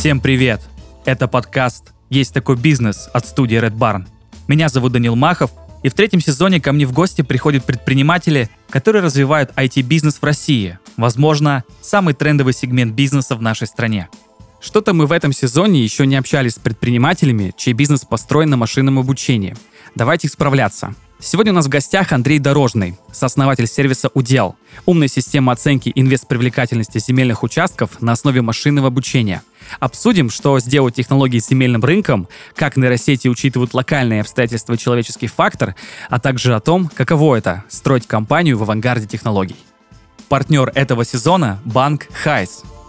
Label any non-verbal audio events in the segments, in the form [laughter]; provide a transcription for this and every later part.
Всем привет! Это подкаст «Есть такой бизнес» от студии Red Barn. Меня зовут Данил Махов, и в третьем сезоне ко мне в гости приходят предприниматели, которые развивают IT-бизнес в России. Возможно, самый трендовый сегмент бизнеса в нашей стране. Что-то мы в этом сезоне еще не общались с предпринимателями, чей бизнес построен на машинном обучении. Давайте справляться. Сегодня у нас в гостях Андрей Дорожный, сооснователь сервиса «Удел», умной системы оценки инвест-привлекательности земельных участков на основе машинного обучения. Обсудим, что сделать технологии с земельным рынком, как нейросети учитывают локальные обстоятельства и человеческий фактор, а также о том, каково это — строить компанию в авангарде технологий. Партнер этого сезона — банк Хайс —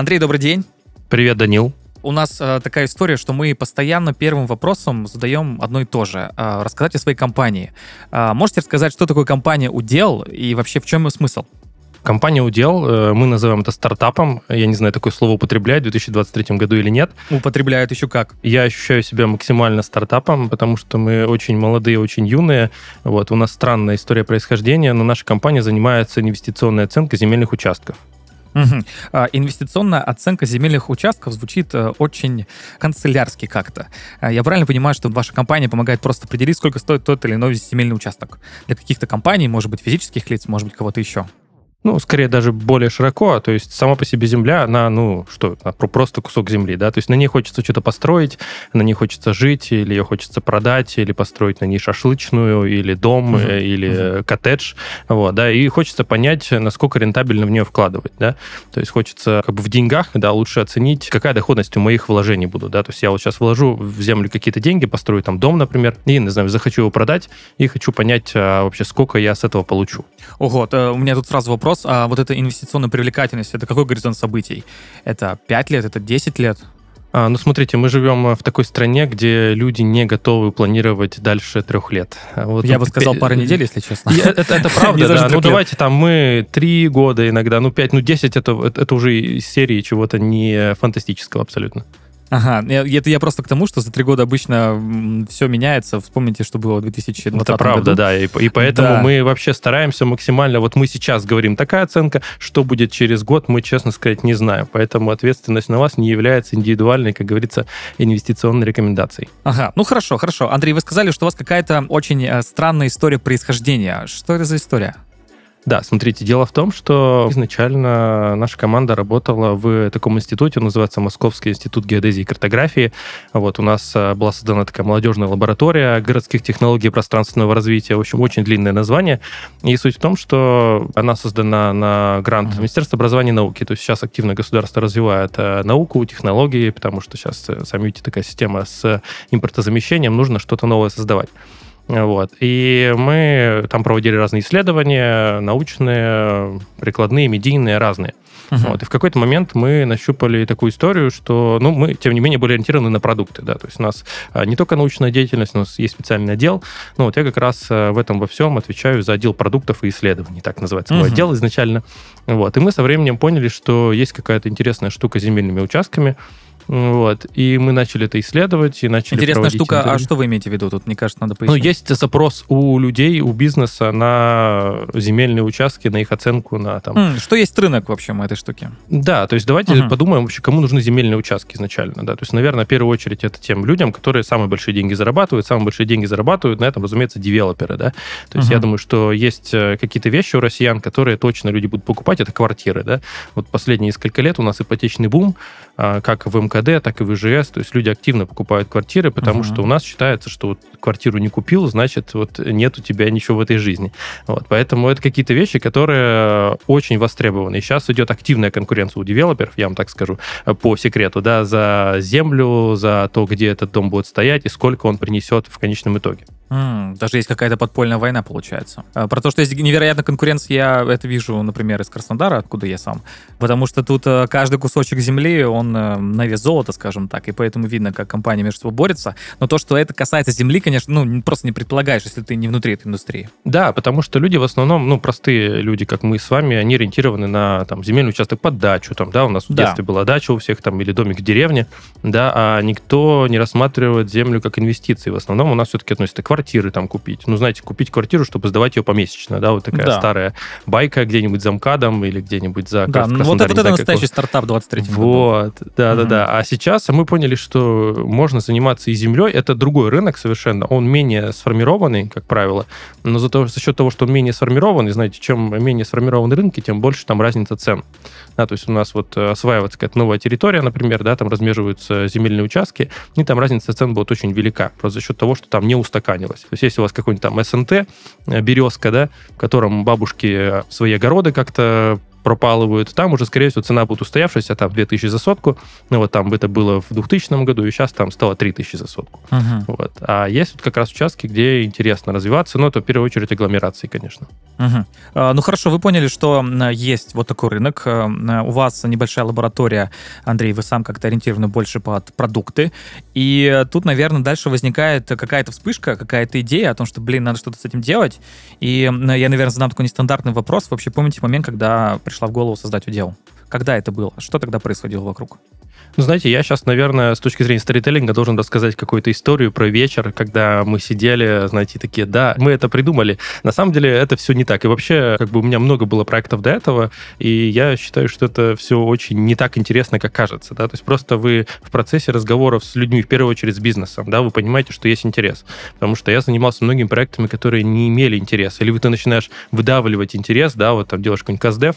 Андрей, добрый день. Привет, Данил. У нас э, такая история, что мы постоянно первым вопросом задаем одно и то же. Э, рассказать о своей компании. Э, можете рассказать, что такое компания «Удел» и вообще в чем ее смысл? Компания «Удел», э, мы называем это стартапом. Я не знаю, такое слово употребляют в 2023 году или нет. Употребляют еще как? Я ощущаю себя максимально стартапом, потому что мы очень молодые, очень юные. Вот, у нас странная история происхождения, но наша компания занимается инвестиционной оценкой земельных участков. Угу. Инвестиционная оценка земельных участков звучит э, очень канцелярски как-то. А, я правильно понимаю, что ваша компания помогает просто определить, сколько стоит тот или иной земельный участок? Для каких-то компаний, может быть, физических лиц, может быть, кого-то еще? Ну, скорее даже более широко, то есть сама по себе земля, она, ну, что, просто кусок земли, да, то есть на ней хочется что-то построить, на ней хочется жить, или ее хочется продать, или построить на ней шашлычную, или дом, угу. или угу. коттедж, вот, да, и хочется понять, насколько рентабельно в нее вкладывать, да, то есть хочется как бы в деньгах, да, лучше оценить, какая доходность у моих вложений будут, да, то есть я вот сейчас вложу в землю какие-то деньги, построю там дом, например, и, не знаю, захочу его продать, и хочу понять а, вообще, сколько я с этого получу. Ого, у меня тут сразу вопрос, вопрос, а вот эта инвестиционная привлекательность, это какой горизонт событий? Это 5 лет, это 10 лет? А, ну, смотрите, мы живем в такой стране, где люди не готовы планировать дальше трех лет. Вот Я бы сказал, пара недель, если честно. Я, это, это [laughs] правда, да. Ну, давайте там мы три года иногда, ну, пять, ну, десять, это, это уже из серии чего-то не фантастического абсолютно. Ага, это я просто к тому, что за три года обычно все меняется. Вспомните, что было в 2020 году. Это правда, году. да. И, и поэтому да. мы вообще стараемся максимально... Вот мы сейчас говорим такая оценка, что будет через год, мы, честно сказать, не знаем. Поэтому ответственность на вас не является индивидуальной, как говорится, инвестиционной рекомендацией. Ага, ну хорошо, хорошо. Андрей, вы сказали, что у вас какая-то очень э, странная история происхождения. Что это за история? Да, смотрите, дело в том, что изначально наша команда работала в таком институте, он называется Московский институт геодезии и картографии. Вот у нас э, была создана такая молодежная лаборатория городских технологий и пространственного развития, в общем, очень длинное название. И суть в том, что она создана на грант. Министерства образования и науки. То есть сейчас активно государство развивает э, науку, технологии, потому что сейчас, э, сами видите, такая система с импортозамещением, нужно что-то новое создавать. Вот. И мы там проводили разные исследования, научные, прикладные, медийные, разные. Uh-huh. Вот. И в какой-то момент мы нащупали такую историю, что ну, мы, тем не менее, были ориентированы на продукты. Да? То есть у нас а, не только научная деятельность, у нас есть специальный отдел. Ну, вот я как раз а, в этом во всем отвечаю за отдел продуктов и исследований, так называется мой uh-huh. отдел изначально. Вот. И мы со временем поняли, что есть какая-то интересная штука с земельными участками, вот. И мы начали это исследовать и начали Интересная штука, интервью. а что вы имеете в виду? Тут, мне кажется, надо пояснить. Ну, есть запрос у людей, у бизнеса на земельные участки, на их оценку, на там... Mm, что есть рынок, в общем, этой штуки? Да, то есть давайте uh-huh. подумаем вообще, кому нужны земельные участки изначально, да. То есть, наверное, в первую очередь это тем людям, которые самые большие деньги зарабатывают, самые большие деньги зарабатывают, на этом, разумеется, девелоперы, да. То есть uh-huh. я думаю, что есть э, какие-то вещи у россиян, которые точно люди будут покупать, это квартиры, да. Вот последние несколько лет у нас ипотечный бум, а, как в МКД, так и в ИЖС. То есть люди активно покупают квартиры, потому uh-huh. что у нас считается, что вот квартиру не купил, значит, вот нет у тебя ничего в этой жизни. Вот, поэтому это какие-то вещи, которые очень востребованы. И сейчас идет активная конкуренция у девелоперов, я вам так скажу, по секрету, да, за землю, за то, где этот дом будет стоять и сколько он принесет в конечном итоге. Mm, даже есть какая-то подпольная война, получается. А, про то, что есть невероятная конкуренция, я это вижу, например, из Краснодара, откуда я сам. Потому что тут э, каждый кусочек земли, он э, на вес золота, скажем так, и поэтому видно, как компания между собой борется. Но то, что это касается земли, конечно, ну, просто не предполагаешь, если ты не внутри этой индустрии. Да, потому что люди в основном, ну, простые люди, как мы с вами, они ориентированы на там, земельный участок под дачу, там, да, у нас в Да. детстве была дача у всех там или домик в деревне, да, а никто не рассматривает землю как инвестиции. В основном у нас все-таки относится квартиры там купить. Ну, знаете, купить квартиру, чтобы сдавать ее помесячно, да, вот такая Да. старая байка где-нибудь за МКАДом или где-нибудь за Да, ну, вот это, вот это настоящий стартап 23 года. вот, да, да, Мгм. да. А сейчас мы поняли, что можно заниматься и землей. Это другой рынок совершенно. Он менее сформированный, как правило. Но зато за счет того, что он менее сформированный, знаете, чем менее сформированы рынки, тем больше там разница цен. Да, то есть у нас вот э, осваивается какая-то новая территория, например, да, там размеживаются земельные участки, и там разница цен будет очень велика, просто за счет того, что там не устаканилось. То есть если у вас какой-нибудь там СНТ, э, березка, да, в котором бабушки свои огороды как-то пропалывают, там уже, скорее всего, цена будет устоявшаяся, там 2000 за сотку, ну вот там это было в 2000 году, и сейчас там стало 3000 за сотку. Мгм. Вот. А есть вот как раз участки, где интересно развиваться, но это в первую очередь агломерации, конечно. Мгм. А, Ну хорошо, вы поняли, что есть вот такой рынок. э, У вас небольшая лаборатория, Андрей, вы сам как-то ориентированы больше под продукты. И тут, наверное, дальше возникает какая-то вспышка, какая-то идея о том, что, блин, надо что-то с этим делать. И я, наверное, задам такой нестандартный вопрос. Вообще помните момент, когда пришла в голову создать удел? Когда это было? Что тогда происходило вокруг? Ну, знаете, я сейчас, наверное, с точки зрения сторителлинга должен рассказать какую-то историю про вечер, когда мы сидели, знаете, такие, да, мы это придумали. На самом деле это все не так. И вообще, как бы у меня много было проектов до этого, и я считаю, что это все очень не так интересно, как кажется, да, то есть просто вы в процессе разговоров с людьми, в первую очередь с бизнесом, да, вы понимаете, что есть интерес. Потому что я занимался многими проектами, которые не имели интереса. Или вы ты начинаешь выдавливать интерес, да, вот там делаешь какой-нибудь каздев,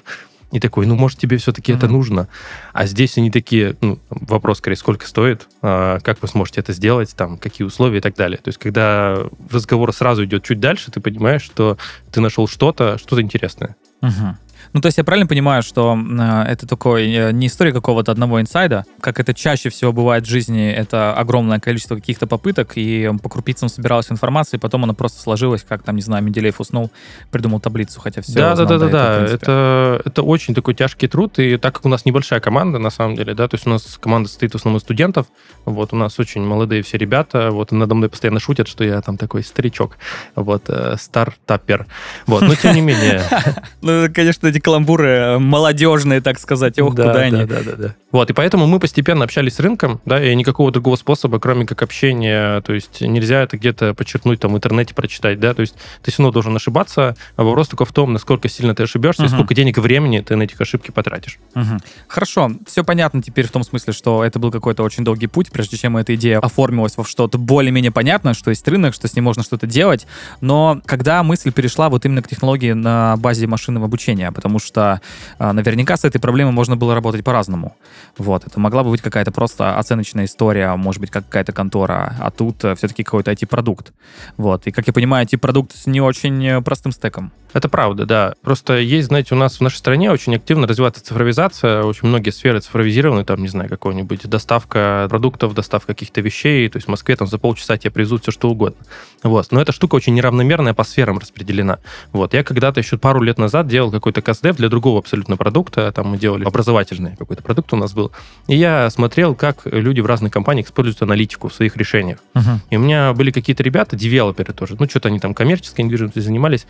и такой, ну, может, тебе все-таки это Мгм. нужно. А здесь они такие, ну, вопрос скорее, сколько стоит, а, как вы сможете это сделать, там, какие условия и так далее. То есть, когда разговор сразу идет чуть дальше, ты понимаешь, что ты нашел что-то, что-то интересное. Мгм. Ну, то есть я правильно понимаю, что э, это такой э, не история какого-то одного инсайда, как это чаще всего бывает в жизни, это огромное количество каких-то попыток, и по крупицам собиралась информация, и потом она просто сложилась, как там, не знаю, Менделеев уснул, придумал таблицу, хотя все да, да, да, да, да. Это, это очень такой тяжкий труд, и так как у нас небольшая команда, на самом деле, да, то есть у нас команда состоит в основном из студентов, вот, у нас очень молодые все ребята, вот, надо мной постоянно шутят, что я там такой старичок, вот, э, стартапер, вот, но тем не менее, [laughs] Ну, конечно, эти каламбуры э, молодежные, так сказать, ох, да, куда да, они. Да, да, да. Вот, и поэтому мы постепенно общались с рынком, да, и никакого другого способа, кроме как общения, то есть нельзя это где-то подчеркнуть, там, в интернете прочитать, да, то есть ты все равно должен ошибаться, а вопрос только в том, насколько сильно ты ошибешься и Мгм. сколько денег и времени ты на этих ошибки потратишь. Мгм. Хорошо, все понятно теперь в том смысле, что это был какой-то очень долгий путь, прежде чем эта идея оформилась во что-то более-менее понятное, что есть рынок, что с ним можно что-то делать. Но когда мысль перешла вот именно к технологии на базе машинного обучения, потому что а, наверняка с этой проблемой можно было работать по-разному. Вот, это могла бы быть какая-то просто оценочная история, может быть, как какая-то контора, а тут все-таки какой-то IT-продукт. Вот, и, как я понимаю, IT-продукт с не очень э, простым стеком. Это правда, да. Просто есть, знаете, у нас в нашей стране очень активно развивается цифровизация, очень многие сферы цифровизированы, там, не знаю, какой-нибудь доставка продуктов, доставка каких-то вещей, то есть в Москве там за полчаса тебе привезут все что угодно. Вот. Но эта штука очень неравномерная по сферам распределена. Вот. Я когда-то еще пару лет назад делал какой-то каздев для другого абсолютно продукта, там мы делали образовательный какой-то продукт у нас был, и я смотрел, как люди в разных компаниях используют аналитику в своих решениях. И у меня были какие-то ребята, девелоперы тоже, ну, что-то они там коммерческой недвижимостью занимались,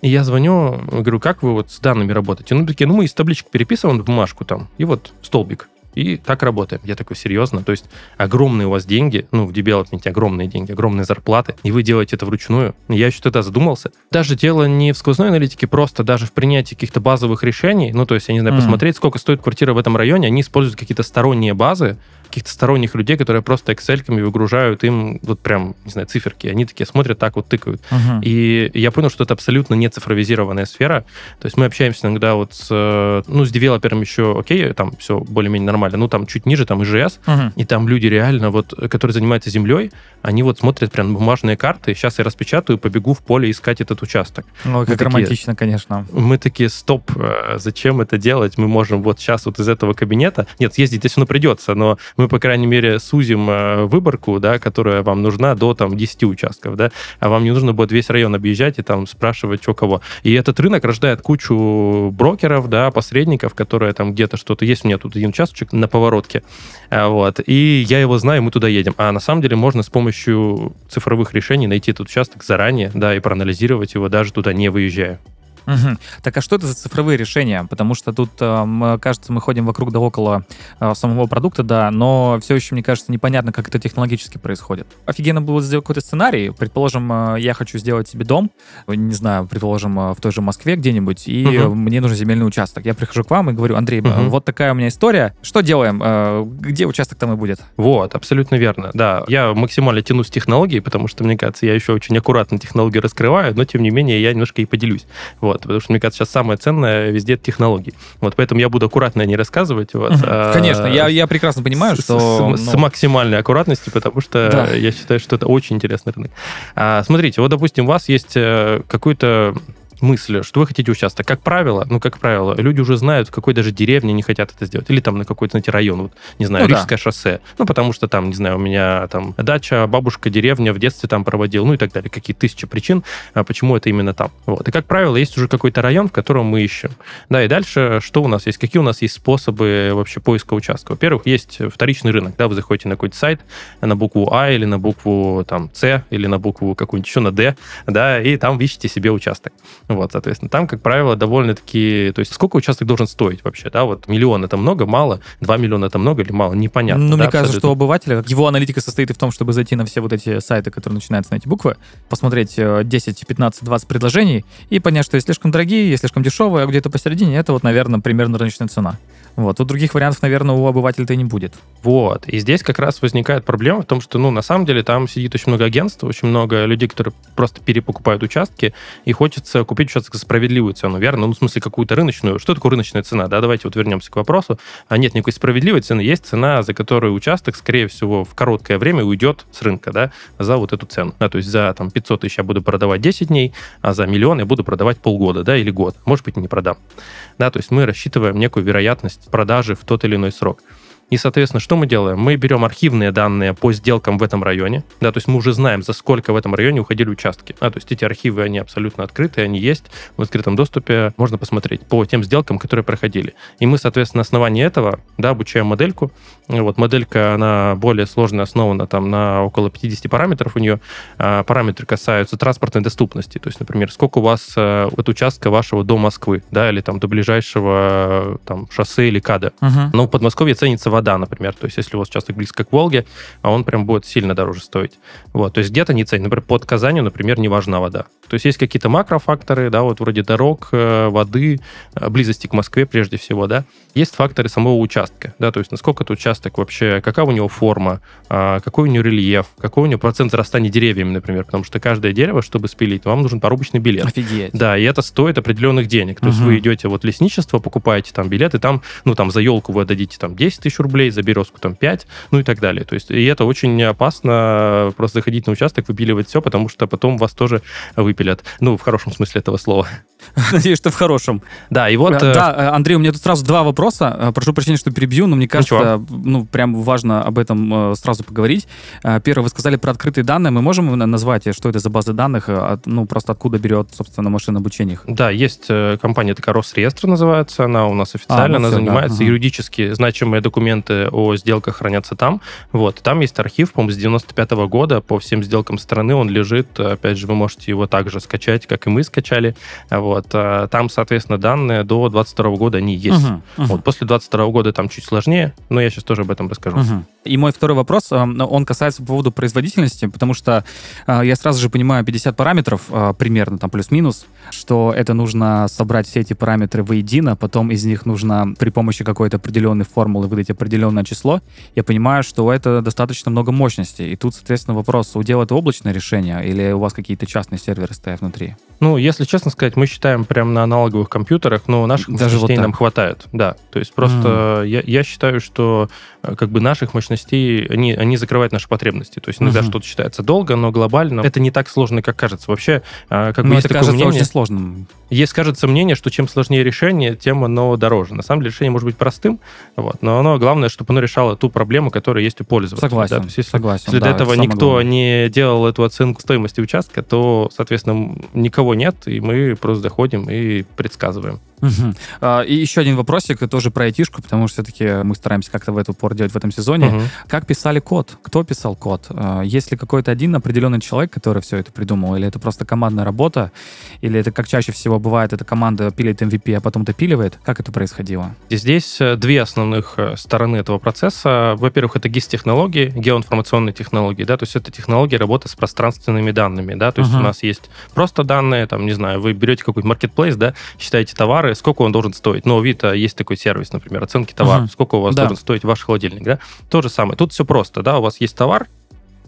и я звоню, говорю, как вы вот с данными работаете? Ну, такие, ну, мы из табличек переписываем бумажку там, и вот столбик. И так работаем. Я такой, серьезно? То есть огромные у вас деньги, ну, в девелопменте огромные деньги, огромные зарплаты, и вы делаете это вручную. Я еще тогда задумался. Даже дело не в сквозной аналитике, просто даже в принятии каких-то базовых решений, ну, то есть, я не знаю, Мгм. посмотреть, сколько стоит квартира в этом районе, они используют какие-то сторонние базы, каких-то сторонних людей, которые просто Excel-ками выгружают им вот прям, не знаю, циферки. Они такие смотрят, так вот тыкают. Мгм. И я понял, что это абсолютно не цифровизированная сфера. То есть мы общаемся иногда вот с, э, ну, с девелопером еще, окей, там все более-менее нормально, ну, там чуть ниже, там ИЖС, Мгм. и там люди реально, вот, которые занимаются землей, они вот смотрят прям бумажные карты, сейчас я распечатаю, побегу в поле искать этот участок. Ой, как такие- романтично, конечно. Мы такие, стоп, э, зачем это делать? Мы можем вот сейчас вот из этого кабинета, нет, съездить все равно придется, но мы, по крайней мере, сузим э, выборку, да, которая вам нужна до там 10 участков, да, а вам не нужно будет весь район объезжать и там спрашивать, что кого. И этот рынок рождает кучу брокеров, да, посредников, которые там где-то что-то есть. У меня тут один участочек на поворотке, а, вот, и я его знаю, мы туда едем. А на самом деле можно с помощью цифровых решений найти этот участок заранее, да, и проанализировать его даже туда не выезжая. Угу. Так а что это за цифровые решения? Потому что тут, э, кажется, мы ходим вокруг да около э, самого продукта, да, но все еще, мне кажется, непонятно, как это технологически происходит. Офигенно было сделать какой-то сценарий. Предположим, э, я хочу сделать себе дом, не знаю, предположим, э, в той же Москве где-нибудь, и угу. мне нужен земельный участок. Я прихожу к вам и говорю, Андрей, угу. вот такая у меня история. Что делаем? Э, где участок там и будет? Вот, абсолютно верно. Да, я максимально тянусь технологии, потому что, мне кажется, я еще очень аккуратно технологии раскрываю, но, тем не менее, я немножко и поделюсь. Вот. Вот, потому что, мне кажется, сейчас самое ценное везде технологии. Вот, поэтому я буду аккуратно не рассказывать. Вот, а, Конечно, я, я прекрасно понимаю, с, что... С, ну... с максимальной аккуратностью, потому что да. я считаю, что это очень интересный рынок. А, смотрите, вот, допустим, у вас есть э, какой-то мысли, что вы хотите участок. Как правило, ну, как правило, люди уже знают, в какой даже деревне не хотят это сделать. Или там на какой-то, знаете, район, вот, не знаю, ну, Рижское да. шоссе. Ну, потому что там, не знаю, у меня там дача, бабушка, деревня в детстве там проводил, ну и так далее. Какие тысячи причин, а почему это именно там. Вот. И, как правило, есть уже какой-то район, в котором мы ищем. Да, и дальше что у нас есть? Какие у нас есть способы вообще поиска участка? Во-первых, есть вторичный рынок, да, вы заходите на какой-то сайт на букву А или на букву там С или на букву какую-нибудь еще на Д, да, и там ищете себе участок. Вот, соответственно, там, как правило, довольно-таки... То есть сколько участок должен стоить вообще, да? Вот миллион это много, мало, два миллиона это много или мало, непонятно. Ну, да, мне кажется, что обывателя, его аналитика состоит и в том, чтобы зайти на все вот эти сайты, которые начинаются на эти буквы, посмотреть 10, 15, 20 предложений и понять, что есть слишком дорогие, есть слишком дешевые, а где-то посередине это вот, наверное, примерно рыночная цена. Вот. У других вариантов, наверное, у обывателя-то и не будет. Вот. И здесь как раз возникает проблема в том, что, ну, на самом деле там сидит очень много агентств, очень много людей, которые просто перепокупают участки, и хочется купить участок за справедливую цену, верно? Ну, в смысле, какую-то рыночную. Что такое рыночная цена? Да, давайте вот вернемся к вопросу. А нет никакой справедливой цены. Есть цена, за которую участок, скорее всего, в короткое время уйдет с рынка, да, за вот эту цену. Да, то есть за там 500 тысяч я буду продавать 10 дней, а за миллион я буду продавать полгода, да, или год. Может быть, не продам. Да, то есть мы рассчитываем некую вероятность продажи в тот или иной срок. И, соответственно, что мы делаем? Мы берем архивные данные по сделкам в этом районе, да, то есть мы уже знаем, за сколько в этом районе уходили участки. А, то есть эти архивы, они абсолютно открыты, они есть в открытом доступе, можно посмотреть по тем сделкам, которые проходили. И мы, соответственно, на основании этого, да, обучаем модельку. Вот моделька, она более сложно основана там на около 50 параметров у нее. А, параметры касаются транспортной доступности, то есть, например, сколько у вас а, от участка вашего до Москвы, да, или там до ближайшего там шоссе или КАДа. Uh-huh. Но в Подмосковье ценится вода, например. То есть, если у вас участок близко к Волге, а он прям будет сильно дороже стоить. Вот, то есть где-то не ценит. Например, под Казанью, например, не важна вода. То есть есть какие-то макрофакторы, да, вот вроде дорог, э, воды, э, близости к Москве прежде всего, да. Есть факторы самого участка, да, то есть насколько этот участок вообще, какая у него форма, а, какой у него рельеф, какой у него процент зарастания деревьями, например, потому что каждое дерево, чтобы спилить, вам нужен порубочный билет. Офигеть. Да, и это стоит определенных денег. То угу. есть вы идете вот лесничество, покупаете там билет, и там, ну, там за елку вы отдадите там 10 тысяч рублей, за березку там 5, ну и так далее. То есть и это очень опасно просто заходить на участок, выпиливать все, потому что потом вас тоже выпилят. Ну, в хорошем смысле этого слова. [laughs] Надеюсь, что в хорошем. Да, и вот... Э, да, э, Андрей, у меня тут сразу два вопроса. Э, прошу прощения, что перебью, но мне кажется, Ничего. ну, прям важно об этом сразу поговорить. Первое, вы сказали про открытые данные. Мы можем назвать, что это за базы данных? Ну, просто откуда берет, собственно, машина обучения? Да, есть компания такая Росреестр называется, она у нас официально, а, ну, она все, занимается да. юридически значимые документы о сделках хранятся там. Вот, там есть архив, по-моему, с 95 -го года по всем сделкам страны, он лежит, опять же, вы можете его также скачать, как и мы скачали. Вот, а там, соответственно, данные до 22 года они есть. Uh-huh, uh-huh. Вот, после 22 года там чуть сложнее, но я сейчас тоже об этом расскажу. Uh-huh. И мой второй вопрос, он касается по поводу производительности, потому что я сразу же понимаю 50 параметров, примерно там плюс-минус, что это нужно собрать все эти параметры воедино, потом из них нужно при помощи какой-то определенной формулы выдать определенное число. Я понимаю, что это достаточно много мощности. И тут, соответственно, вопрос, удел это облачное решение или у вас какие-то частные серверы стоят внутри? Ну, если честно сказать, мы считаем прям на аналоговых компьютерах, но наших Даже мощностей вот нам хватает. Да, то есть просто mm. я, я считаю, что э, как бы наших мощностей потребностей, они, они закрывают наши потребности. То есть иногда угу. что-то считается долго, но глобально это не так сложно, как кажется. Вообще, а, как но бы есть это такое кажется мнение, очень сложным. Есть, кажется, мнение, что чем сложнее решение, тем оно дороже. На самом деле решение может быть простым, вот, но оно главное, чтобы оно решало ту проблему, которая есть у пользователя. Согласен, да? То есть, если, согласен. Если да, до этого никто главное. не делал эту оценку стоимости участка, то, соответственно, никого нет, и мы просто заходим и предсказываем. Угу. А, и еще один вопросик, тоже про айтишку, потому что все-таки мы стараемся как-то в эту упор делать в этом сезоне. Угу. Как писали код? Кто писал код? А, есть ли какой-то один определенный человек, который все это придумал? Или это просто командная работа? Или это, как чаще всего бывает, эта команда пилит MVP, а потом допиливает? Как это происходило? Здесь э, две основных э, стороны этого процесса. Во-первых, это GIS-технологии, геоинформационные технологии, да, то есть это технологии работы с пространственными данными, да, то есть uh-huh. у нас есть просто данные, там, не знаю, вы берете какой-то marketplace, да, считаете товары, сколько он должен стоить. Но у Авито есть такой сервис, например, оценки товара, uh-huh. сколько у вас да. должен стоить ваш холодильник, да. То же самое. Тут все просто, да, у вас есть товар,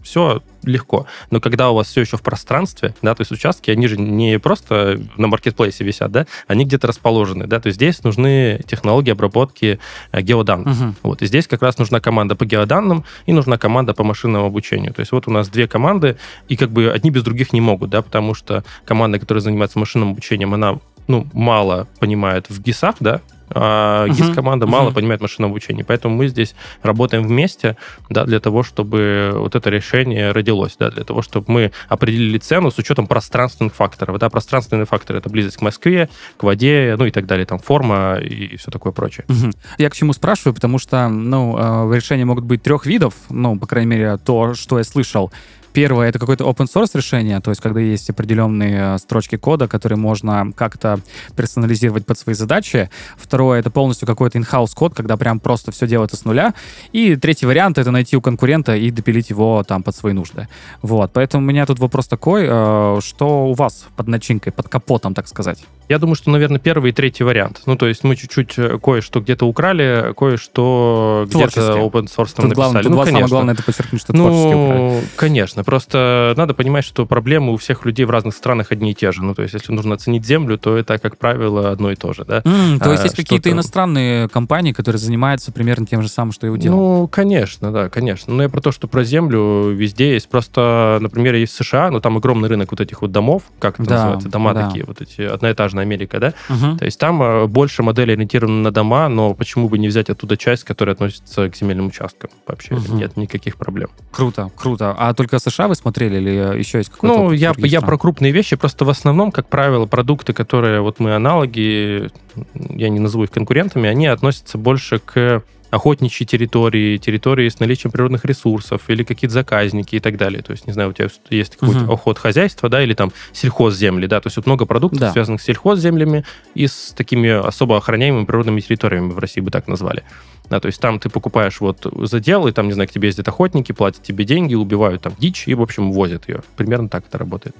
все легко. Но когда у вас все еще в пространстве, да, то есть участки, они же не просто на маркетплейсе висят, да, они где-то расположены, да, то есть здесь нужны технологии обработки э, геоданных. Угу. Вот, и здесь как раз нужна команда по геоданным и нужна команда по машинному обучению. То есть вот у нас две команды, и как бы одни без других не могут, да, потому что команда, которая занимается машинным обучением, она ну, мало понимает в ГИСах, да, а GIS-команда uh-huh. мало понимает машинное обучение. Поэтому мы здесь работаем вместе, да, для того, чтобы вот это решение родилось, да, для того, чтобы мы определили цену с учетом пространственных факторов. Да, пространственные факторы — это близость к Москве, к воде, ну и так далее, там форма и все такое прочее. Uh-huh. Я к чему спрашиваю, потому что, ну, э, решения могут быть трех видов, ну, по крайней мере, то, что я слышал. Первое — это какое-то open source решение, то есть когда есть определенные э, строчки кода, которые можно как-то персонализировать под свои задачи. Второе — это полностью какой-то in-house код, когда прям просто все делается с нуля. И третий вариант — это найти у конкурента и допилить его там под свои нужды. Вот, поэтому у меня тут вопрос такой, э, что у вас под начинкой, под капотом, так сказать? Я думаю, что, наверное, первый и третий вариант. Ну, то есть мы чуть-чуть э, кое-что где-то украли, кое-что где-то open source там тут написали. Главное, ну, самое главное это подчеркнуть, что ну, творчески украли. конечно. Просто надо понимать, что проблемы у всех людей в разных странах одни и те же. Ну, то есть если нужно оценить землю, то это, как правило, одно и то же, да? Mm, то есть а, есть какие-то иностранные компании, которые занимаются примерно тем же самым, что и у дела? Ну, конечно, да, конечно. Но я про то, что про землю везде есть. Просто, например, есть США, но там огромный рынок вот этих вот домов, как это да, называется, дома да. такие, вот эти, одноэтажная Америка, да? Uh-huh. То есть там э, больше модели ориентированы на дома, но почему бы не взять оттуда часть, которая относится к земельным участкам вообще? Uh-huh. Нет никаких проблем. Круто, круто. А только США вы смотрели или еще есть какой-то Ну, я, я про крупные вещи, просто в основном, как правило, продукты, которые вот мы аналоги, я не назову их конкурентами, они относятся больше к охотничьи территории, территории с наличием природных ресурсов или какие-то заказники и так далее. То есть, не знаю, у тебя есть какой-то угу. охот хозяйства, да, или там сельхозземли, да, то есть вот много продуктов, да. связанных с сельхозземлями и с такими особо охраняемыми природными территориями в России бы так назвали. Да, то есть там ты покупаешь вот задел, и там, не знаю, к тебе ездят охотники, платят тебе деньги, убивают там дичь и, в общем, возят ее. Примерно так это работает.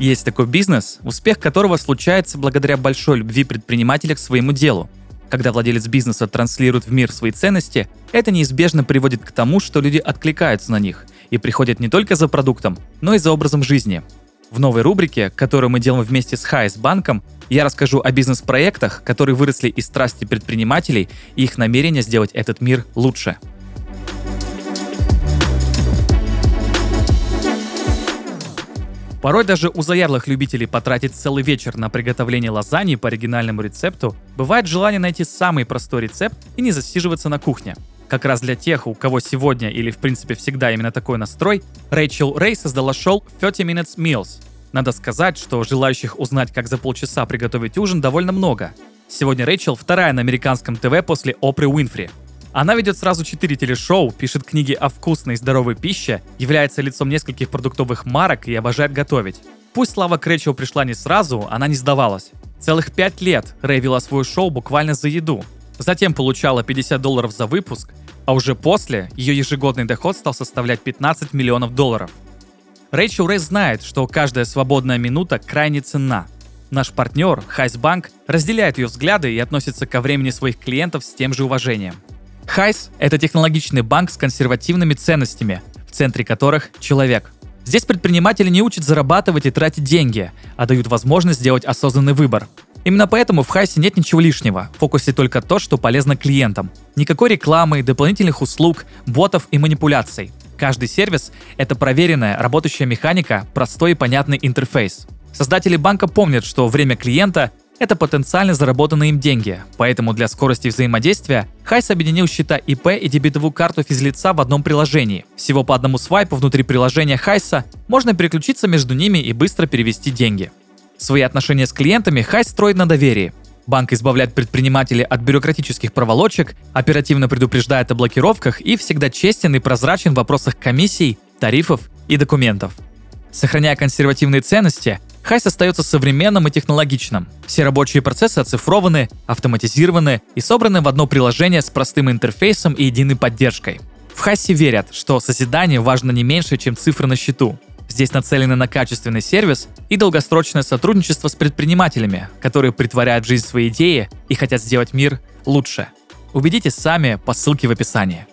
Есть такой бизнес, успех которого случается благодаря большой любви предпринимателя к своему делу. Когда владелец бизнеса транслирует в мир свои ценности, это неизбежно приводит к тому, что люди откликаются на них и приходят не только за продуктом, но и за образом жизни. В новой рубрике, которую мы делаем вместе с Хайс банком, я расскажу о бизнес-проектах, которые выросли из страсти предпринимателей и их намерения сделать этот мир лучше – Порой даже у заядлых любителей потратить целый вечер на приготовление лазаньи по оригинальному рецепту бывает желание найти самый простой рецепт и не засиживаться на кухне. Как раз для тех, у кого сегодня или в принципе всегда именно такой настрой, Рэйчел Рэй создала шоу 30 Minutes Meals. Надо сказать, что желающих узнать, как за полчаса приготовить ужин, довольно много. Сегодня Рэйчел вторая на американском ТВ после Опры Уинфри. Она ведет сразу четыре телешоу, пишет книги о вкусной и здоровой пище, является лицом нескольких продуктовых марок и обожает готовить. Пусть слава Крэчел пришла не сразу, она не сдавалась. Целых пять лет Рэй вела свое шоу буквально за еду. Затем получала 50 долларов за выпуск, а уже после ее ежегодный доход стал составлять 15 миллионов долларов. Рэйчел Рэй знает, что каждая свободная минута крайне ценна. Наш партнер, Хайсбанк, разделяет ее взгляды и относится ко времени своих клиентов с тем же уважением. Хайс — это технологичный банк с консервативными ценностями, в центре которых — человек. Здесь предприниматели не учат зарабатывать и тратить деньги, а дают возможность сделать осознанный выбор. Именно поэтому в Хайсе нет ничего лишнего, в фокусе только то, что полезно клиентам. Никакой рекламы, дополнительных услуг, ботов и манипуляций. Каждый сервис — это проверенная, работающая механика, простой и понятный интерфейс. Создатели банка помнят, что время клиента — это потенциально заработанные им деньги, поэтому для скорости взаимодействия Хайс объединил счета ИП и дебетовую карту физлица в одном приложении. Всего по одному свайпу внутри приложения Хайса можно переключиться между ними и быстро перевести деньги. Свои отношения с клиентами Хайс строит на доверии. Банк избавляет предпринимателей от бюрократических проволочек, оперативно предупреждает о блокировках и всегда честен и прозрачен в вопросах комиссий, тарифов и документов. Сохраняя консервативные ценности, Хайс остается современным и технологичным. Все рабочие процессы оцифрованы, автоматизированы и собраны в одно приложение с простым интерфейсом и единой поддержкой. В Хайсе верят, что созидание важно не меньше, чем цифры на счету. Здесь нацелены на качественный сервис и долгосрочное сотрудничество с предпринимателями, которые притворяют в жизнь свои идеи и хотят сделать мир лучше. Убедитесь сами по ссылке в описании.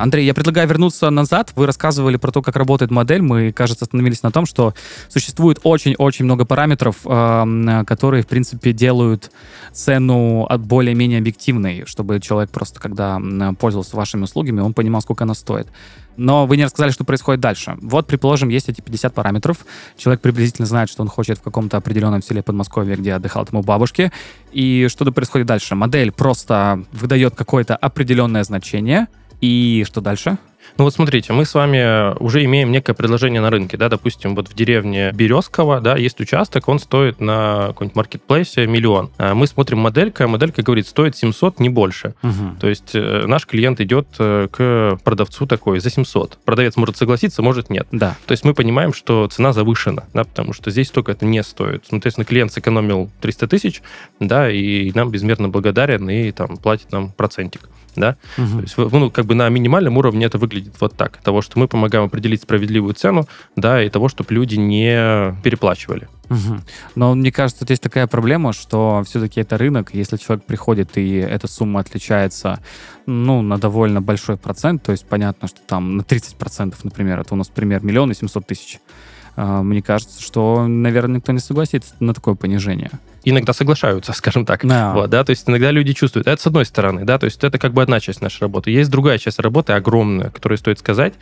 Андрей, я предлагаю вернуться назад. Вы рассказывали про то, как работает модель. Мы, кажется, остановились на том, что существует очень-очень много параметров, э, которые, в принципе, делают цену более-менее объективной, чтобы человек просто, когда пользовался вашими услугами, он понимал, сколько она стоит. Но вы не рассказали, что происходит дальше. Вот, предположим, есть эти 50 параметров. Человек приблизительно знает, что он хочет в каком-то определенном селе Подмосковья, где отдыхал тому бабушке. И что-то происходит дальше. Модель просто выдает какое-то определенное значение — и что дальше? Ну вот смотрите, мы с вами уже имеем некое предложение на рынке, да, допустим, вот в деревне Березково, да, есть участок, он стоит на каком-нибудь маркетплейсе миллион. А мы смотрим моделька, моделька говорит, стоит 700, не больше. Угу. То есть э, наш клиент идет э, к продавцу такой за 700. Продавец может согласиться, может нет. Да. То есть мы понимаем, что цена завышена, да, потому что здесь столько это не стоит. Ну, то есть клиент сэкономил 300 тысяч, да, и нам безмерно благодарен и там платит нам процентик да. Угу. То есть, ну, как бы на минимальном уровне это выглядит вот так. Того, что мы помогаем определить справедливую цену, да, и того, чтобы люди не переплачивали. Угу. Но мне кажется, есть такая проблема, что все-таки это рынок, если человек приходит и эта сумма отличается, ну, на довольно большой процент, то есть понятно, что там на 30%, например, это у нас пример миллион и 700 тысяч. А, мне кажется, что, наверное, никто не согласится на такое понижение. Иногда соглашаются, [laughs] скажем так. No. Вот, да, то есть иногда люди чувствуют. Это с одной стороны, да, то есть это как бы одна часть нашей работы. Есть другая часть работы, огромная, которую стоит сказать.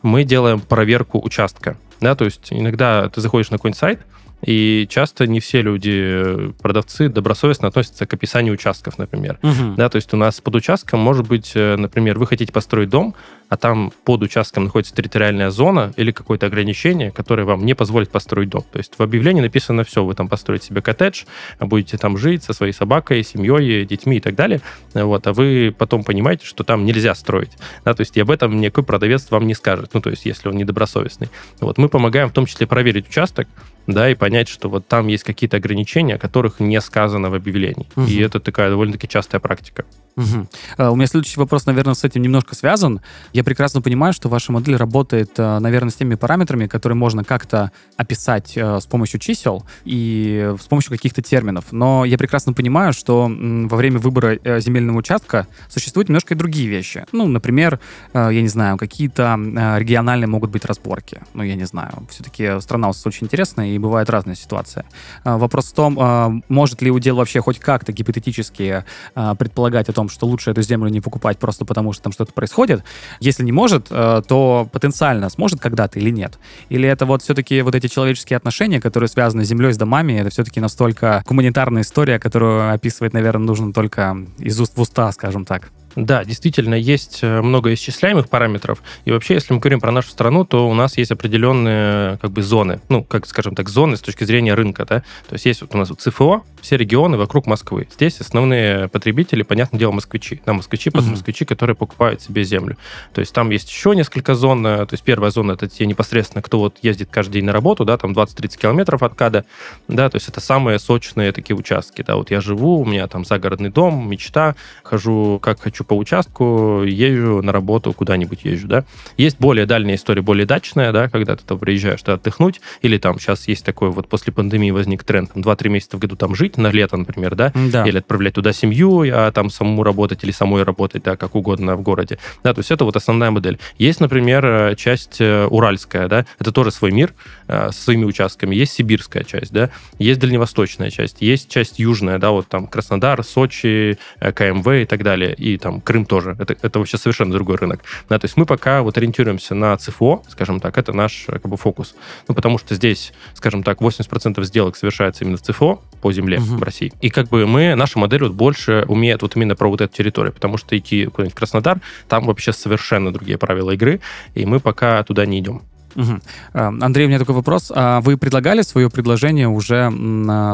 Мы делаем проверку участка. Да, то есть иногда ты заходишь на какой-нибудь сайт, и часто не все люди, продавцы, добросовестно относятся к описанию участков, например. Угу. Да, то есть у нас под участком может быть, э, например, вы хотите построить дом, а там под участком находится территориальная зона или какое-то ограничение, которое вам не позволит построить дом. То есть в объявлении написано все, вы там построите себе коттедж, будете там жить со своей собакой, семьей, детьми и так далее, вот, а вы потом понимаете, что там нельзя строить. Да, то есть и об этом никакой продавец вам не скажет, ну, то есть если он недобросовестный. Вот, мы помогаем в том числе проверить участок, да, и понять, что вот там есть какие-то ограничения, о которых не сказано в объявлении. Угу. И это такая довольно-таки частая практика. Угу. У меня следующий вопрос, наверное, с этим немножко связан. Я прекрасно понимаю, что ваша модель работает, uh, наверное, с теми параметрами, которые можно как-то описать uh, с помощью чисел и с помощью каких-то терминов. Но я прекрасно понимаю, что во время выбора э, земельного участка существуют немножко и другие вещи. Ну, например, э, я не знаю, какие-то э, региональные могут быть разборки. Ну, я не знаю. Все-таки страна у нас очень интересная, и бывает разная ситуация. Вопрос в том, может ли удел вообще хоть как-то гипотетически предполагать о том, том, что лучше эту землю не покупать просто потому, что там что-то происходит. Если не может, э, то потенциально сможет когда-то или нет? Или это вот все-таки вот эти человеческие отношения, которые связаны с землей, с домами, это все-таки настолько гуманитарная история, которую описывать, наверное, нужно только из уст в уста, скажем так. Да, действительно, есть э, много исчисляемых параметров. И вообще, если мы говорим про нашу страну, то у нас есть определенные как бы зоны, ну, как, скажем так, зоны с точки зрения рынка, да. То есть есть вот у нас ЦФО, все регионы вокруг Москвы. Здесь основные потребители, понятное дело, москвичи. Да, москвичи, под москвичи, которые покупают себе землю. То есть там есть еще несколько зон. Э, то есть первая зона это те непосредственно, кто вот ездит каждый день на работу, да, там 20-30 километров от КАДа, да, то есть это самые сочные такие участки, да. Вот я живу, у меня там загородный дом, мечта, хожу как хочу по участку, езжу на работу, куда-нибудь езжу, да. Есть более дальняя история, более дачная, да, когда ты там приезжаешь да, отдохнуть, или там сейчас есть такой вот после пандемии возник тренд, там 2-3 месяца в году там жить, на лето, например, да, да. или отправлять туда семью, а там самому работать или самой работать, да, как угодно в городе. Да, то есть это вот основная модель. Есть, например, э, часть э, уральская, да, это тоже свой мир э, со своими участками. Есть сибирская часть, да, есть дальневосточная часть, есть часть южная, да, вот там Краснодар, Сочи, КМВ и так далее, и там Крым тоже. Это, это вообще совершенно другой рынок. Да, то есть мы пока вот ориентируемся на ЦФО, скажем так, это наш как бы фокус. Ну, потому что здесь, скажем так, 80% сделок совершается именно в ЦФО по земле угу. в России. И как бы мы, наша модель вот больше умеет вот именно про вот эту территорию, потому что идти куда-нибудь в Краснодар, там вообще совершенно другие правила игры, и мы пока туда не идем. Угу. Андрей, у меня такой вопрос. А вы предлагали свое предложение уже,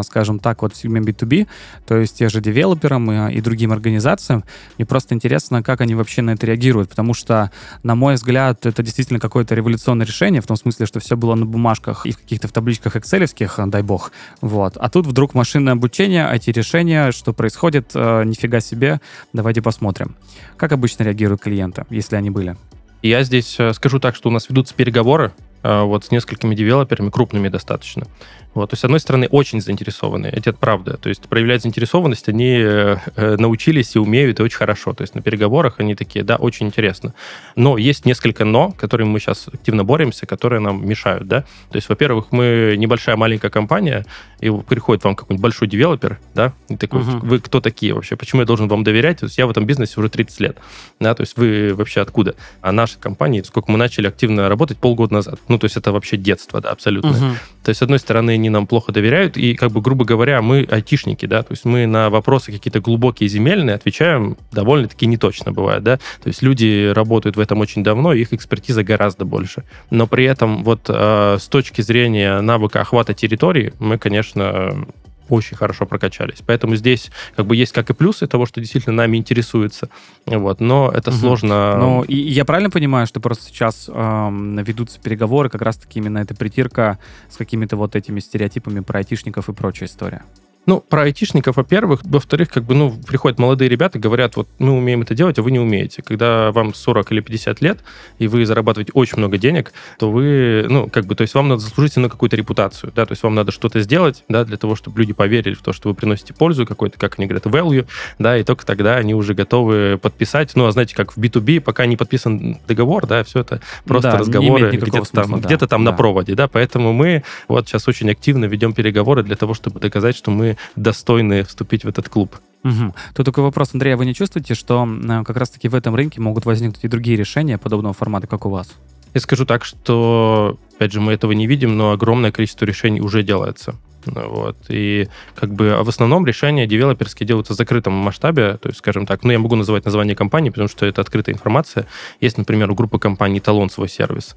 скажем так, вот в сегмент B2B, то есть те же девелоперам и, и другим организациям? Мне просто интересно, как они вообще на это реагируют, потому что, на мой взгляд, это действительно какое-то революционное решение, в том смысле, что все было на бумажках и в каких-то в табличках экселевских, дай бог. Вот. А тут вдруг машинное обучение, IT-решения, что происходит, э, нифига себе, давайте посмотрим. Как обычно реагируют клиенты, если они были? Я здесь э, скажу так, что у нас ведутся переговоры вот с несколькими девелоперами, крупными достаточно. Вот, то есть, с одной стороны, очень заинтересованы, это правда. То есть, проявлять заинтересованность они э, э, научились и умеют, и очень хорошо. То есть, на переговорах они такие, да, очень интересно. Но есть несколько «но», которыми мы сейчас активно боремся, которые нам мешают, да. То есть, во-первых, мы небольшая маленькая компания, и приходит вам какой-нибудь большой девелопер, да, и такой, uh-huh. вы кто такие вообще, почему я должен вам доверять? То есть, я в этом бизнесе уже 30 лет, да, то есть, вы вообще откуда? А наша компания, сколько мы начали активно работать полгода назад, ну, то есть, это вообще детство, да, абсолютно. Uh-huh. То есть, с одной стороны, они нам плохо доверяют, и, как бы, грубо говоря, мы айтишники, да, то есть мы на вопросы какие-то глубокие земельные отвечаем довольно-таки неточно бывает, да, то есть люди работают в этом очень давно, их экспертиза гораздо больше. Но при этом вот э, с точки зрения навыка охвата территории мы, конечно, очень хорошо прокачались. Поэтому здесь как бы есть как и плюсы того, что действительно нами интересуется, вот, но это угу. сложно. Ну, и я правильно понимаю, что просто сейчас эм, ведутся переговоры, как раз-таки именно эта притирка с какими-то вот этими стереотипами про айтишников и прочая история? Ну, про айтишников, во-первых. Во-вторых, как бы, ну, приходят молодые ребята, говорят, вот мы умеем это делать, а вы не умеете. Когда вам 40 или 50 лет, и вы зарабатываете очень много денег, то вы, ну, как бы, то есть вам надо заслужить на какую-то репутацию, да, то есть вам надо что-то сделать, да, для того, чтобы люди поверили в то, что вы приносите пользу какой-то, как они говорят, value, да, и только тогда они уже готовы подписать. Ну, а знаете, как в B2B, пока не подписан договор, да, все это просто да, разговоры где-то там, да, где-то там да. на проводе, да, поэтому мы вот сейчас очень активно ведем переговоры для того, чтобы доказать, что мы достойны вступить в этот клуб. Угу. Тут такой вопрос, Андрей, а вы не чувствуете, что как раз-таки в этом рынке могут возникнуть и другие решения подобного формата, как у вас? Я скажу так, что, опять же, мы этого не видим, но огромное количество решений уже делается. Вот. И как бы а в основном решения девелоперские делаются в закрытом масштабе, то есть, скажем так, ну, я могу называть название компании, потому что это открытая информация. Есть, например, у группы компаний «Талон» свой сервис.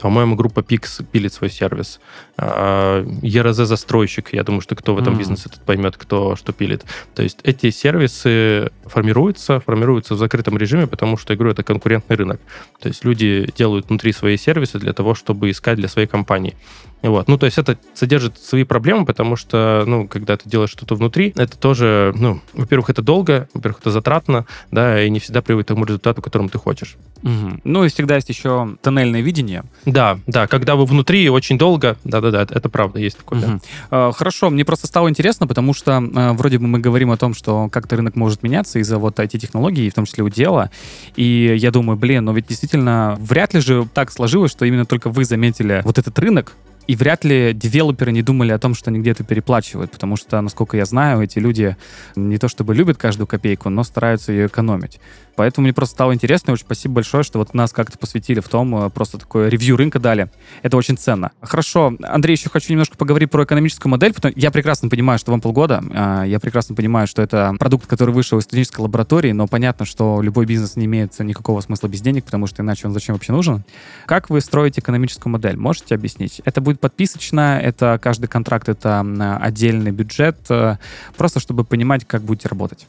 По-моему, группа Pix пилит свой сервис. ЕРЗ-застройщик, я думаю, что кто в этом mm. бизнесе этот поймет, кто что пилит. То есть эти сервисы формируются, формируются в закрытом режиме, потому что, я говорю, это конкурентный рынок. То есть люди делают внутри свои сервисы для того, чтобы искать для своей компании. Вот. Ну, то есть это содержит свои проблемы, потому что, ну, когда ты делаешь что-то внутри, это тоже, ну, во-первых, это долго, во-первых, это затратно, да, и не всегда приводит к тому результату, к которому ты хочешь. Угу. Ну, и всегда есть еще тоннельное видение. Да, да, когда вы внутри очень долго, да-да-да, это, правда, есть такое. Угу. Да. Хорошо, мне просто стало интересно, потому что а, вроде бы мы говорим о том, что как-то рынок может меняться из-за вот IT-технологий, в том числе у дела, и я думаю, блин, но ведь действительно вряд ли же так сложилось, что именно только вы заметили вот этот рынок, и вряд ли девелоперы не думали о том, что они где-то переплачивают, потому что, насколько я знаю, эти люди не то чтобы любят каждую копейку, но стараются ее экономить. Поэтому мне просто стало интересно, и очень спасибо большое, что вот нас как-то посвятили в том, э, просто такое ревью рынка дали. Это очень ценно. Хорошо, Андрей, еще хочу немножко поговорить про экономическую модель, потому я прекрасно понимаю, что вам полгода, а, я прекрасно понимаю, что это продукт, который вышел из студенческой лаборатории, но понятно, что любой бизнес не имеет никакого смысла без денег, потому что иначе он зачем вообще нужен. Как вы строите экономическую модель? Можете объяснить? Это будет подписочно, это каждый контракт, это отдельный бюджет, э, просто чтобы понимать, как будете работать.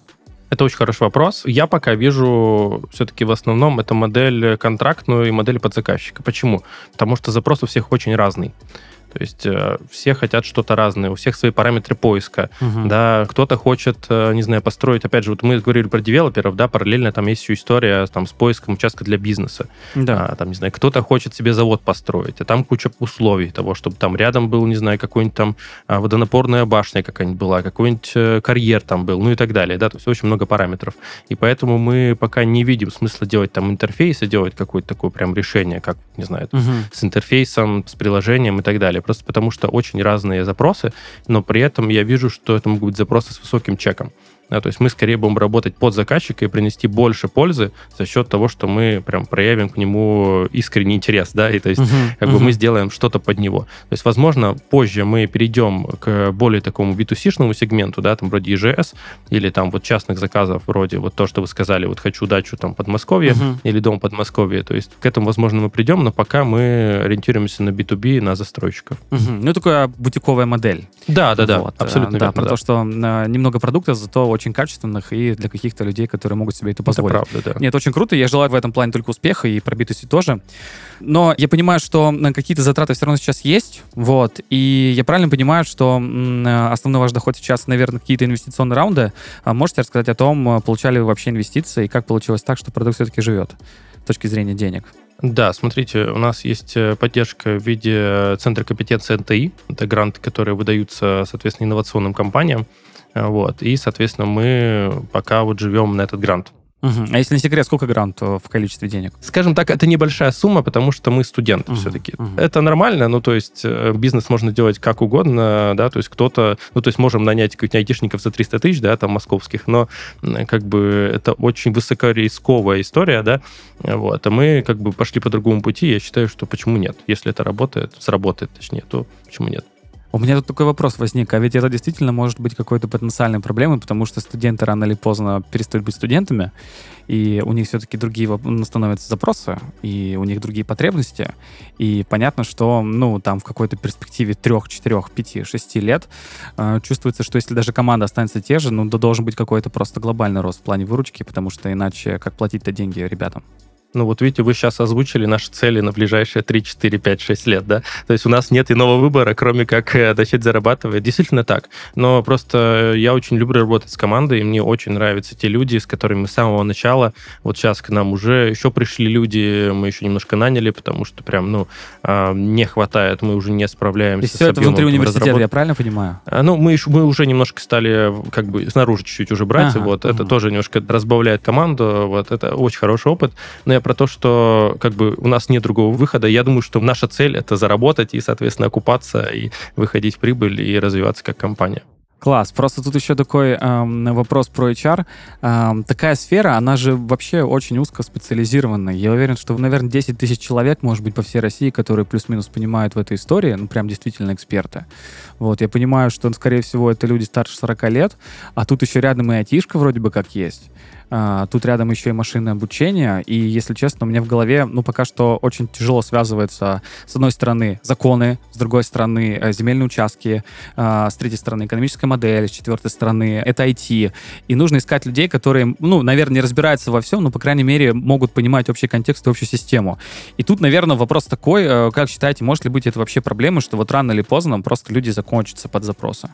Это очень хороший вопрос. Я пока вижу все-таки в основном это модель контрактную и модель подзаказчика. Почему? Потому что запрос у всех очень разный. То есть э, все хотят что-то разное, у всех свои параметры поиска. Угу. Да, кто-то хочет, э, не знаю, построить, опять же, вот мы говорили про девелоперов, да, параллельно там есть еще история там, с поиском участка для бизнеса. Да. А, там, не знаю, кто-то хочет себе завод построить, а там куча условий того, чтобы там рядом был, не знаю, какой-нибудь там а, водонапорная башня какая-нибудь была, какой-нибудь э, карьер там был, ну и так далее, да, то есть очень много параметров. И поэтому мы пока не видим смысла делать там интерфейс и делать какое-то такое прям решение, как, не знаю, угу. с интерфейсом, с приложением и так далее просто потому что очень разные запросы, но при этом я вижу, что это могут быть запросы с высоким чеком. Да, то есть мы скорее будем работать под заказчика и принести больше пользы за счет того, что мы прям проявим к нему искренний интерес, да, и то есть uh-huh, как uh-huh. бы мы сделаем что-то под него. То есть, возможно, позже мы перейдем к более такому B2C-шному сегменту, да, там вроде EGS или там вот частных заказов вроде вот то, что вы сказали, вот хочу дачу там Подмосковье uh-huh. или дом Подмосковье. То есть к этому, возможно, мы придем, но пока мы ориентируемся на B2B, на застройщиков. Uh-huh. Ну, такая бутиковая модель. Да, да, да, вот. абсолютно да, верно, про да. то, что э, немного продукта, зато очень качественных и для каких-то людей, которые могут себе это позволить. Это правда, да. Нет, очень круто. Я желаю в этом плане только успеха и пробитости тоже. Но я понимаю, что какие-то затраты все равно сейчас есть. Вот. И я правильно понимаю, что основной ваш доход сейчас, наверное, какие-то инвестиционные раунды. А можете рассказать о том, получали вы вообще инвестиции и как получилось так, что продукт все-таки живет с точки зрения денег? Да, смотрите, у нас есть э, поддержка в виде Центра компетенции НТИ. Это гранты, которые выдаются, соответственно, инновационным компаниям. Вот. И, соответственно, мы пока вот живем на этот грант. Угу. А если не секрет, сколько грант в количестве денег? Скажем так, это небольшая сумма, потому что мы студенты угу. все-таки. Угу. Это нормально, ну, то есть э, бизнес можно делать как угодно, да, то есть кто-то, ну, то есть можем нанять каких-нибудь айтишников за 300 тысяч, да, там, московских, но как бы это очень высокорисковая история, да, вот, а мы как бы пошли по другому пути, я считаю, что почему нет? Если это работает, сработает, точнее, то почему нет? У меня тут такой вопрос возник, а ведь это действительно может быть какой-то потенциальной проблемой, потому что студенты рано или поздно перестают быть студентами, и у них все-таки другие ну, становятся запросы, и у них другие потребности, и понятно, что, ну, там в какой-то перспективе 3, 4, 5, 6 лет э, чувствуется, что если даже команда останется те же, ну, то должен быть какой-то просто глобальный рост в плане выручки, потому что иначе как платить-то деньги ребятам? Ну вот видите, вы сейчас озвучили наши цели на ближайшие 3, 4, 5, 6 лет, да? То есть у нас нет иного выбора, кроме как э, начать зарабатывать. Действительно так. Но просто я очень люблю работать с командой, и мне очень нравятся те люди, с которыми мы с самого начала, вот сейчас к нам уже еще пришли люди, мы еще немножко наняли, потому что прям, ну, а, не хватает, мы уже не справляемся. И все это внутри университета, я правильно понимаю? А, ну, мы, мы уже немножко стали как бы снаружи чуть-чуть уже брать, ага, вот, ага. это тоже немножко разбавляет команду, вот, это очень хороший опыт. Но я про то, что как бы у нас нет другого выхода. Я думаю, что наша цель это заработать и, соответственно, окупаться и выходить в прибыль и развиваться как компания. Класс. Просто тут еще такой эм, вопрос про HR. Эм, такая сфера, она же вообще очень узко специализированная. Я уверен, что, наверное, 10 тысяч человек, может быть, по всей России, которые плюс-минус понимают в этой истории, ну, прям действительно эксперты. Вот, я понимаю, что, скорее всего, это люди старше 40 лет, а тут еще рядом и айтишка вроде бы как есть. А, тут рядом еще и машинное обучение, и, если честно, у меня в голове, ну, пока что очень тяжело связывается, с одной стороны, законы, с другой стороны, э, земельные участки, а, с третьей стороны, экономическая модель, с четвертой стороны, это IT. И нужно искать людей, которые, ну, наверное, не разбираются во всем, но, по крайней мере, могут понимать общий контекст и общую систему. И тут, наверное, вопрос такой, э, как считаете, может ли быть это вообще проблема, что вот рано или поздно просто люди закончатся под запросы?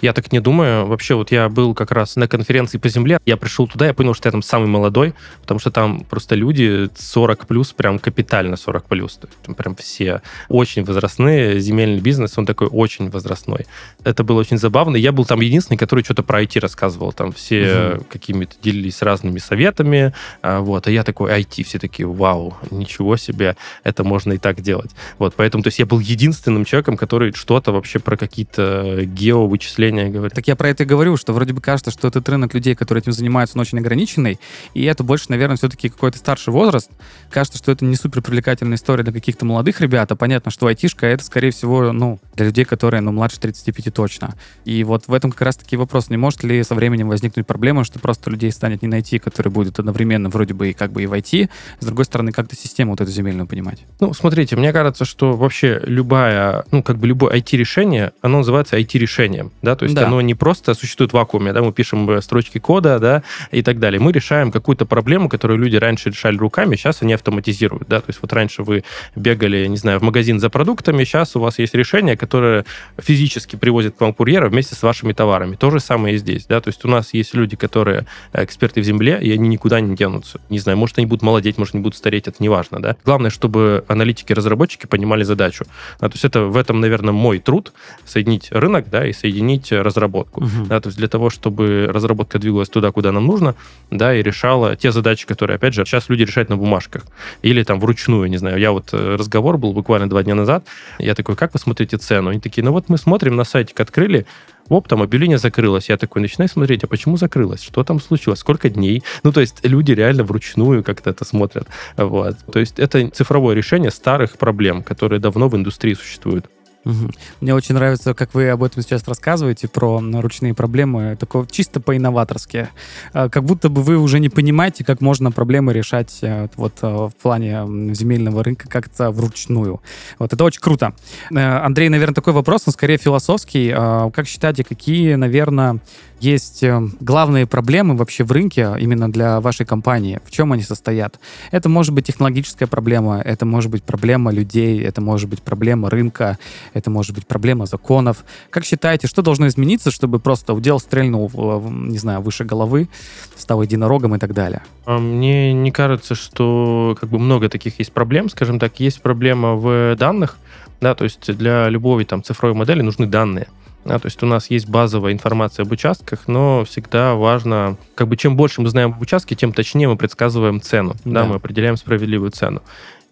Я так не думаю. Вообще, вот я был как раз на конференции по земле. Я пришел туда, я понял, что я там самый молодой, потому что там просто люди 40 плюс, прям капитально 40 плюс. Там прям все очень возрастные. Земельный бизнес, он такой очень возрастной. Это было очень забавно. Я был там единственный, который что-то про IT рассказывал. Там все угу. какими-то делились разными советами. А, вот. А я такой, IT, все такие, вау, ничего себе, это можно и так делать. Вот. Поэтому, то есть я был единственным человеком, который что-то вообще про какие-то геовычисления впечатление говорит. Так я про это и говорю, что вроде бы кажется, что этот рынок людей, которые этим занимаются, он очень ограниченный, и это больше, наверное, все-таки какой-то старший возраст. Кажется, что это не супер привлекательная история для каких-то молодых ребят, а понятно, что айтишка это, скорее всего, ну, для людей, которые, ну, младше 35 точно. И вот в этом как раз-таки вопрос, не может ли со временем возникнуть проблема, что просто людей станет не найти, которые будут одновременно вроде бы и как бы и войти, с другой стороны, как-то систему вот эту земельную понимать. Ну, смотрите, мне кажется, что вообще любая, ну, как бы любое IT-решение, оно называется IT-решением. Да, то есть да. оно не просто существует в вакууме, да, мы пишем э, строчки кода, да, и так далее. Мы решаем какую-то проблему, которую люди раньше решали руками, сейчас они автоматизируют, да, то есть вот раньше вы бегали, не знаю, в магазин за продуктами, сейчас у вас есть решение, которое физически привозит к вам курьера вместе с вашими товарами. То же самое и здесь, да, то есть у нас есть люди, которые эксперты в земле, и они никуда не денутся. Не знаю, может, они будут молодеть, может, они будут стареть, это не важно, да. Главное, чтобы аналитики, разработчики понимали задачу. Да, то есть это в этом, наверное, мой труд, соединить рынок, да, и соединить разработку. Угу. Да, то есть для того, чтобы разработка двигалась туда, куда нам нужно, да, и решала те задачи, которые, опять же, сейчас люди решают на бумажках или там вручную, не знаю. Я вот э, разговор был буквально два дня назад, я такой, как вы смотрите цену? Они такие, ну вот мы смотрим на сайтик, открыли, оп, там объявление закрылось. Я такой начинаю смотреть, а почему закрылось? Что там случилось? Сколько дней? Ну, то есть люди реально вручную как-то это смотрят. Вот. То есть это цифровое решение старых проблем, которые давно в индустрии существуют. Мне очень нравится, как вы об этом сейчас рассказываете, про ручные проблемы, такое чисто по-инноваторски. А, как будто бы вы уже не понимаете, как можно проблемы решать э, вот э, в плане земельного рынка как-то вручную. Вот это очень круто. Э, Андрей, наверное, такой вопрос, он скорее философский. А, как считаете, какие, наверное, есть э, главные проблемы вообще в рынке именно для вашей компании? В чем они состоят? Это может быть технологическая проблема, это может быть проблема людей, это может быть проблема рынка, это может быть проблема законов. Как считаете, что должно измениться, чтобы просто удел стрельнул, не знаю, выше головы, стал единорогом и так далее? А мне не кажется, что как бы много таких есть проблем. Скажем так, есть проблема в данных, да, то есть для любой там цифровой модели нужны данные. Да, то есть у нас есть базовая информация об участках, но всегда важно, как бы чем больше мы знаем об участке, тем точнее мы предсказываем цену, да, да мы определяем справедливую цену.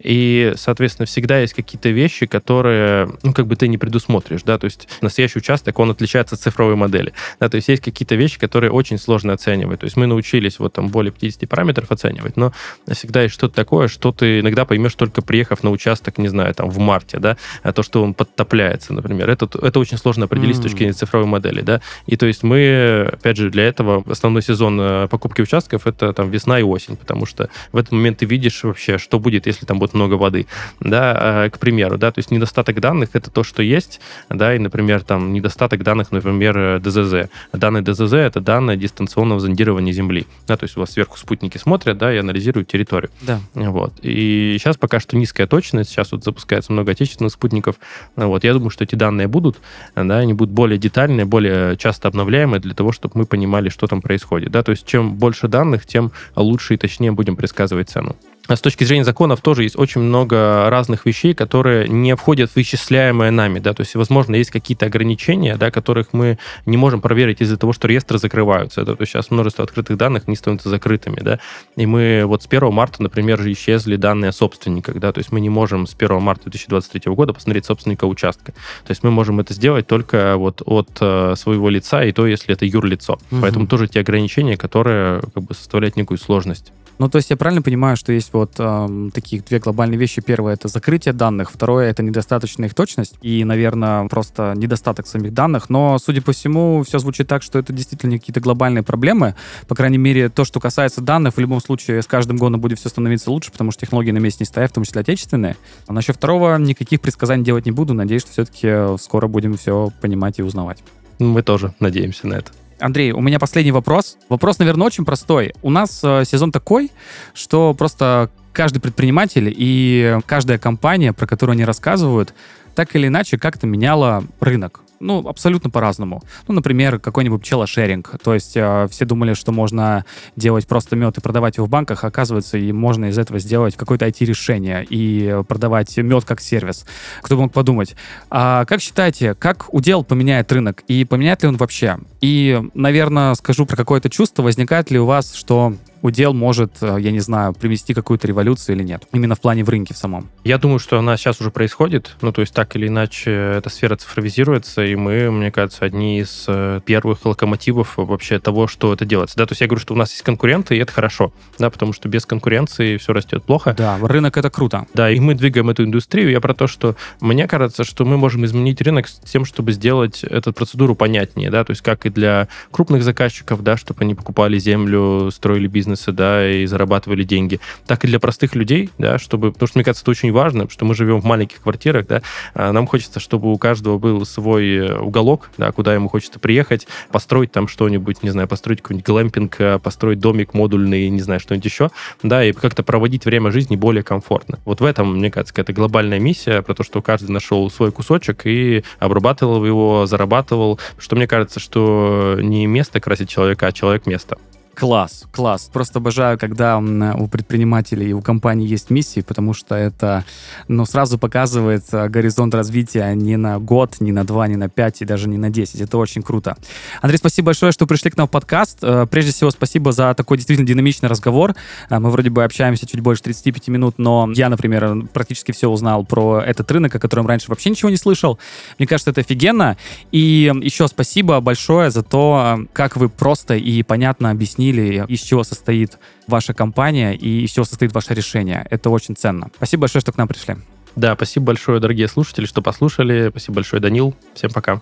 И, соответственно, всегда есть какие-то вещи, которые, ну, как бы ты не предусмотришь, да, то есть настоящий участок, он отличается от цифровой модели, да, то есть есть какие-то вещи, которые очень сложно оценивать, то есть мы научились вот там более 50 параметров оценивать, но всегда есть что-то такое, что ты иногда поймешь только приехав на участок, не знаю, там в марте, да, а то, что он подтопляется, например, это, это очень сложно определить mm-hmm. с точки зрения цифровой модели, да, и то есть мы, опять же, для этого основной сезон э, покупки участков это там весна и осень, потому что в этот момент ты видишь вообще, что будет, если там будет будет много воды, да, э, к примеру, да, то есть недостаток данных это то, что есть, да, и, например, там недостаток данных, например, ДЗЗ. Данные ДЗЗ это данные дистанционного зондирования Земли, да, то есть у вас сверху спутники смотрят, да, и анализируют территорию. Да. Вот. И сейчас пока что низкая точность, сейчас вот запускается много отечественных спутников, вот, я думаю, что эти данные будут, да, они будут более детальные, более часто обновляемые для того, чтобы мы понимали, что там происходит, да, то есть чем больше данных, тем лучше и точнее будем предсказывать цену. А с точки зрения законов тоже есть очень много разных вещей, которые не входят в вычисляемое нами, да, то есть, возможно, есть какие-то ограничения, да, которых мы не можем проверить из-за того, что реестры закрываются, да, то есть сейчас множество открытых данных, не становятся закрытыми, да, и мы вот с 1 марта, например, же исчезли данные о собственниках, да, то есть мы не можем с 1 марта 2023 года посмотреть собственника участка, то есть мы можем это сделать только вот от э, своего лица, и то, если это юрлицо, угу. поэтому тоже те ограничения, которые как бы составляют некую сложность. Ну, то есть я правильно понимаю, что есть вот э, такие две глобальные вещи. Первое — это закрытие данных. Второе — это недостаточная их точность. И, наверное, просто недостаток самих данных. Но, судя по всему, все звучит так, что это действительно какие-то глобальные проблемы. По крайней мере, то, что касается данных, в любом случае, с каждым годом будет все становиться лучше, потому что технологии на месте не стоят, в том числе отечественные. А насчет второго никаких предсказаний делать не буду. Надеюсь, что все-таки скоро будем все понимать и узнавать. Мы тоже надеемся на это. Андрей, у меня последний вопрос. Вопрос, наверное, очень простой. У нас э, сезон такой, что просто каждый предприниматель и каждая компания, про которую они рассказывают, так или иначе как-то меняла рынок ну, абсолютно по-разному. Ну, например, какой-нибудь пчелошеринг. То есть э, все думали, что можно делать просто мед и продавать его в банках, а оказывается, и можно из этого сделать какое-то IT-решение и продавать мед как сервис. Кто бы мог подумать. А как считаете, как удел поменяет рынок? И поменяет ли он вообще? И, наверное, скажу про какое-то чувство. Возникает ли у вас, что удел может, э, я не знаю, привести какую-то революцию или нет? Именно в плане в рынке в самом. Я думаю, что она сейчас уже происходит. Ну, то есть так или иначе эта сфера цифровизируется, и мы, мне кажется, одни из э, первых локомотивов вообще того, что это делается. Да, то есть я говорю, что у нас есть конкуренты, и это хорошо, да, потому что без конкуренции все растет плохо. Да, рынок это круто. Да, и мы двигаем эту индустрию. Я про то, что мне кажется, что мы можем изменить рынок с тем, чтобы сделать эту процедуру понятнее, да, то есть как и для крупных заказчиков, да, чтобы они покупали землю, строили бизнес бизнесы, да, и зарабатывали деньги, так и для простых людей, да, чтобы, потому что, мне кажется, это очень важно, что мы живем в маленьких квартирах, да, а нам хочется, чтобы у каждого был свой э, уголок, да, куда ему хочется приехать, построить там что-нибудь, не знаю, построить какой-нибудь глэмпинг, э, построить домик модульный, не знаю, что-нибудь еще, да, и как-то проводить время жизни более комфортно. Вот в этом, мне кажется, какая-то глобальная миссия про то, что каждый нашел свой кусочек и обрабатывал его, зарабатывал, что мне кажется, что не место красит человека, а человек место. Класс, класс. Просто обожаю, когда у предпринимателей и у компаний есть миссии, потому что это ну, сразу показывает э, горизонт развития не на год, не на два, не на пять и даже не на десять. Это очень круто. Андрей, спасибо большое, что пришли к нам в подкаст. Э, прежде всего, спасибо за такой действительно динамичный разговор. Э, мы вроде бы общаемся чуть больше 35 минут, но я, например, практически все узнал про этот рынок, о котором раньше вообще ничего не слышал. Мне кажется, это офигенно. И еще спасибо большое за то, как вы просто и понятно объяснили объяснили, из чего состоит ваша компания и из чего состоит ваше решение. Это очень ценно. Спасибо большое, что к нам пришли. Да, спасибо большое, дорогие слушатели, что послушали. Спасибо большое, Данил. Всем пока.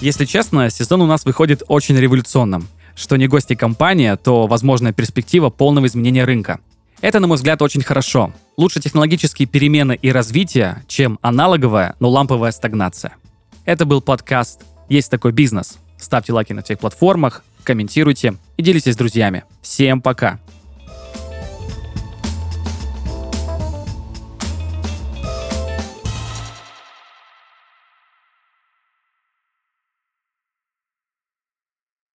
Если честно, сезон у нас выходит очень революционным. Что не гости компания, то возможная перспектива полного изменения рынка. Это, на мой взгляд, очень хорошо. Лучше технологические перемены и развитие, чем аналоговая, но ламповая стагнация. Это был подкаст «Есть такой бизнес». Ставьте лайки на всех платформах, комментируйте и делитесь с друзьями. Всем пока!